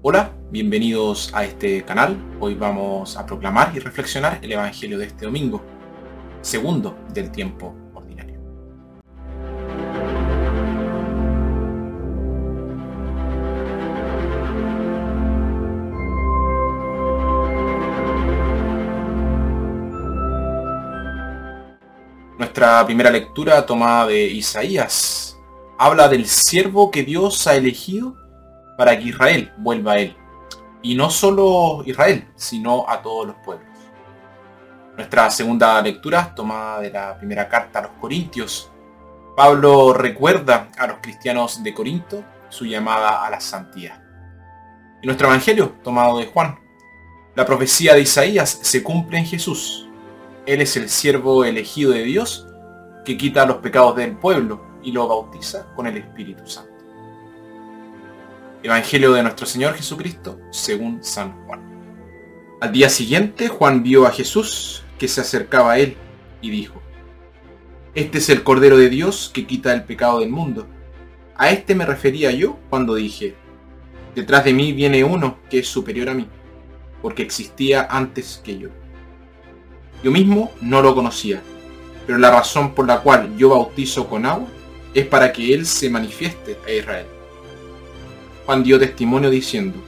Hola, bienvenidos a este canal. Hoy vamos a proclamar y reflexionar el Evangelio de este domingo, segundo del tiempo ordinario. Nuestra primera lectura tomada de Isaías habla del siervo que Dios ha elegido para que Israel vuelva a él. Y no solo Israel, sino a todos los pueblos. Nuestra segunda lectura, tomada de la primera carta a los Corintios, Pablo recuerda a los cristianos de Corinto su llamada a la santidad. Y nuestro Evangelio, tomado de Juan, la profecía de Isaías se cumple en Jesús. Él es el siervo elegido de Dios que quita los pecados del pueblo y lo bautiza con el Espíritu Santo. Evangelio de nuestro Señor Jesucristo según San Juan. Al día siguiente Juan vio a Jesús que se acercaba a él y dijo, Este es el Cordero de Dios que quita el pecado del mundo. A este me refería yo cuando dije, Detrás de mí viene uno que es superior a mí, porque existía antes que yo. Yo mismo no lo conocía, pero la razón por la cual yo bautizo con agua es para que Él se manifieste a Israel. Juan dio testimonio diciendo,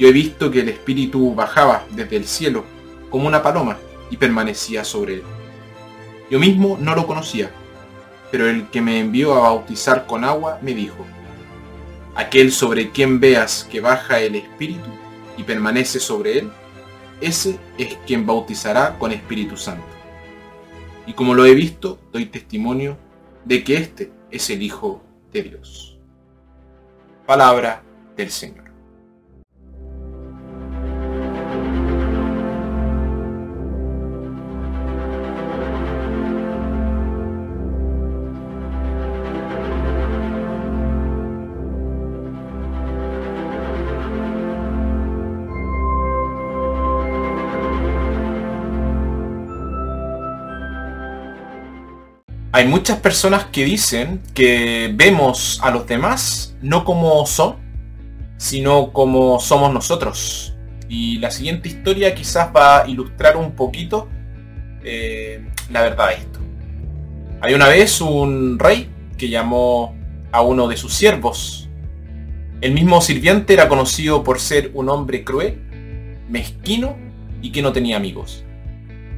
yo he visto que el Espíritu bajaba desde el cielo como una paloma y permanecía sobre él. Yo mismo no lo conocía, pero el que me envió a bautizar con agua me dijo, aquel sobre quien veas que baja el Espíritu y permanece sobre él, ese es quien bautizará con Espíritu Santo. Y como lo he visto, doy testimonio de que este es el Hijo de Dios. Palabra del Señor. Hay muchas personas que dicen que vemos a los demás no como son, sino como somos nosotros. Y la siguiente historia quizás va a ilustrar un poquito eh, la verdad de esto. Hay una vez un rey que llamó a uno de sus siervos. El mismo sirviente era conocido por ser un hombre cruel, mezquino y que no tenía amigos.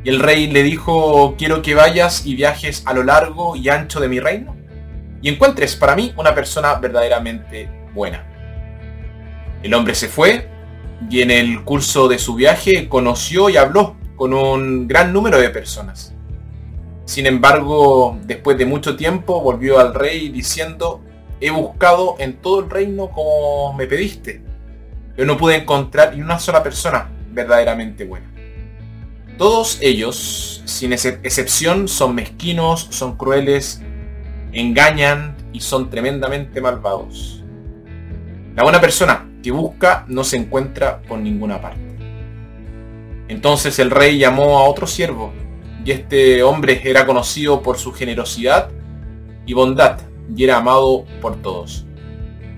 Y el rey le dijo, quiero que vayas y viajes a lo largo y ancho de mi reino y encuentres para mí una persona verdaderamente buena. El hombre se fue y en el curso de su viaje conoció y habló con un gran número de personas. Sin embargo, después de mucho tiempo volvió al rey diciendo, he buscado en todo el reino como me pediste. Yo no pude encontrar ni una sola persona verdaderamente buena. Todos ellos, sin excepción, son mezquinos, son crueles, engañan y son tremendamente malvados. La buena persona que busca no se encuentra por ninguna parte. Entonces el rey llamó a otro siervo, y este hombre era conocido por su generosidad y bondad, y era amado por todos.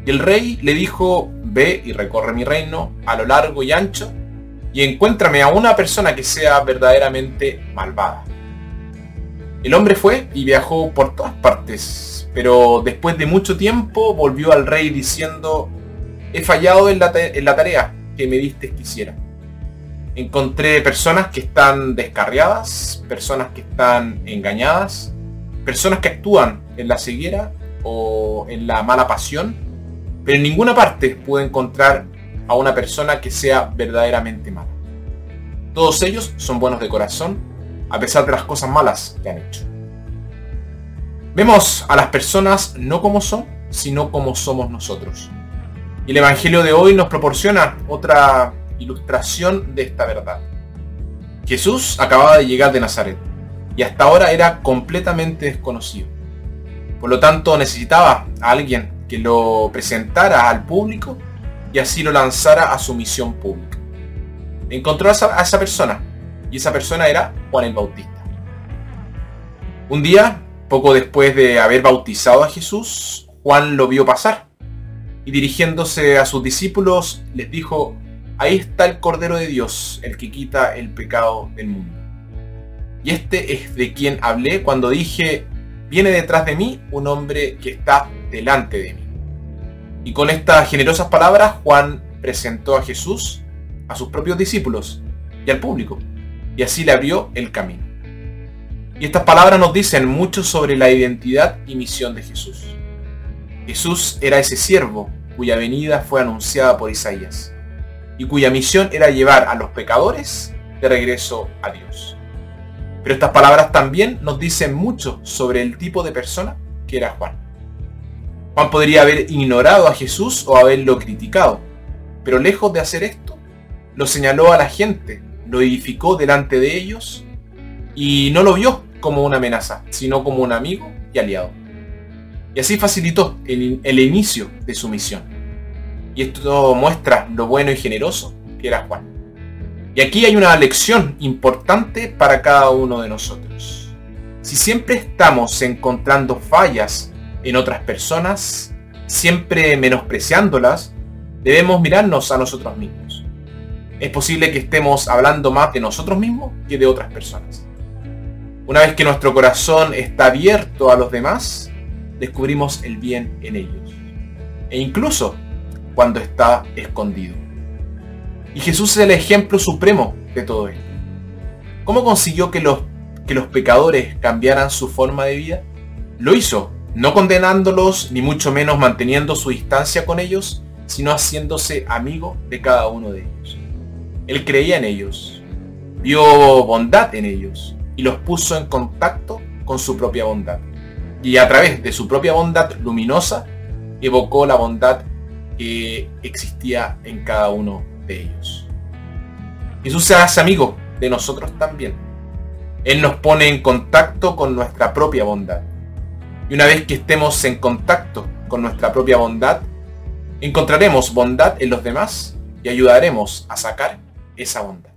Y el rey le dijo, ve y recorre mi reino a lo largo y ancho, y encuéntrame a una persona que sea verdaderamente malvada. El hombre fue y viajó por todas partes, pero después de mucho tiempo volvió al rey diciendo, he fallado en la, tarea que me diste que hiciera. Encontré personas que están descarriadas, personas que están engañadas, personas que actúan en la ceguera o en la mala pasión, pero en ninguna parte pude encontrar a una persona que sea verdaderamente mala. Todos ellos son buenos de corazón, a pesar de las cosas malas que han hecho. Vemos a las personas no como son, sino como somos nosotros. Y el Evangelio de hoy nos proporciona otra ilustración de esta verdad. Jesús acababa de llegar de Nazaret y hasta ahora era completamente desconocido. Por lo tanto necesitaba a alguien que lo presentara al público y así lo lanzara a su misión pública. Encontró a esa, persona y esa persona era Juan el Bautista. Un día, poco después de haber bautizado a Jesús, Juan lo vio pasar Y dirigiéndose a sus discípulos, les dijo, ahí está el Cordero de Dios, el que quita el pecado del mundo. Y este es de quien hablé cuando dije, viene detrás de mí un hombre que está delante de mí. Y con estas generosas palabras, Juan presentó a Jesús a sus propios discípulos y al público, y así le abrió el camino. Y estas palabras nos dicen mucho sobre la identidad y misión de Jesús. Jesús era ese siervo cuya venida fue anunciada por Isaías y cuya misión era llevar a los pecadores de regreso a Dios. Pero estas palabras también nos dicen mucho sobre el tipo de persona que era Juan. Juan podría haber ignorado a Jesús o haberlo criticado, pero lejos de hacer esto, lo señaló a la gente, lo edificó delante de ellos y no lo vio como una amenaza, sino como un amigo y aliado. Y así facilitó el, el inicio de su misión. Y esto muestra lo bueno y generoso que era Juan. Y aquí hay una lección importante para cada uno de nosotros. Si siempre estamos encontrando fallas en otras personas, siempre menospreciándolas, debemos mirarnos a nosotros mismos. Es posible que estemos hablando más de nosotros mismos que de otras personas. Una vez que nuestro corazón está abierto a los demás, descubrimos el bien en ellos. E incluso cuando está escondido. Y Jesús es el ejemplo supremo de todo esto. ¿Cómo consiguió que los, que los pecadores cambiaran su forma de vida? Lo hizo, no condenándolos, ni mucho menos manteniendo su distancia con ellos, sino haciéndose amigo de cada uno de ellos. Él creía en ellos, vio bondad en ellos y los puso en contacto con su propia bondad. Y a través de su propia bondad luminosa, evocó la bondad que existía en cada uno de ellos. Jesús se hace amigo de nosotros también. Él nos pone en contacto con nuestra propia bondad. Y una vez que estemos en contacto con nuestra propia bondad, encontraremos bondad en los demás y ayudaremos a sacar esa bondad.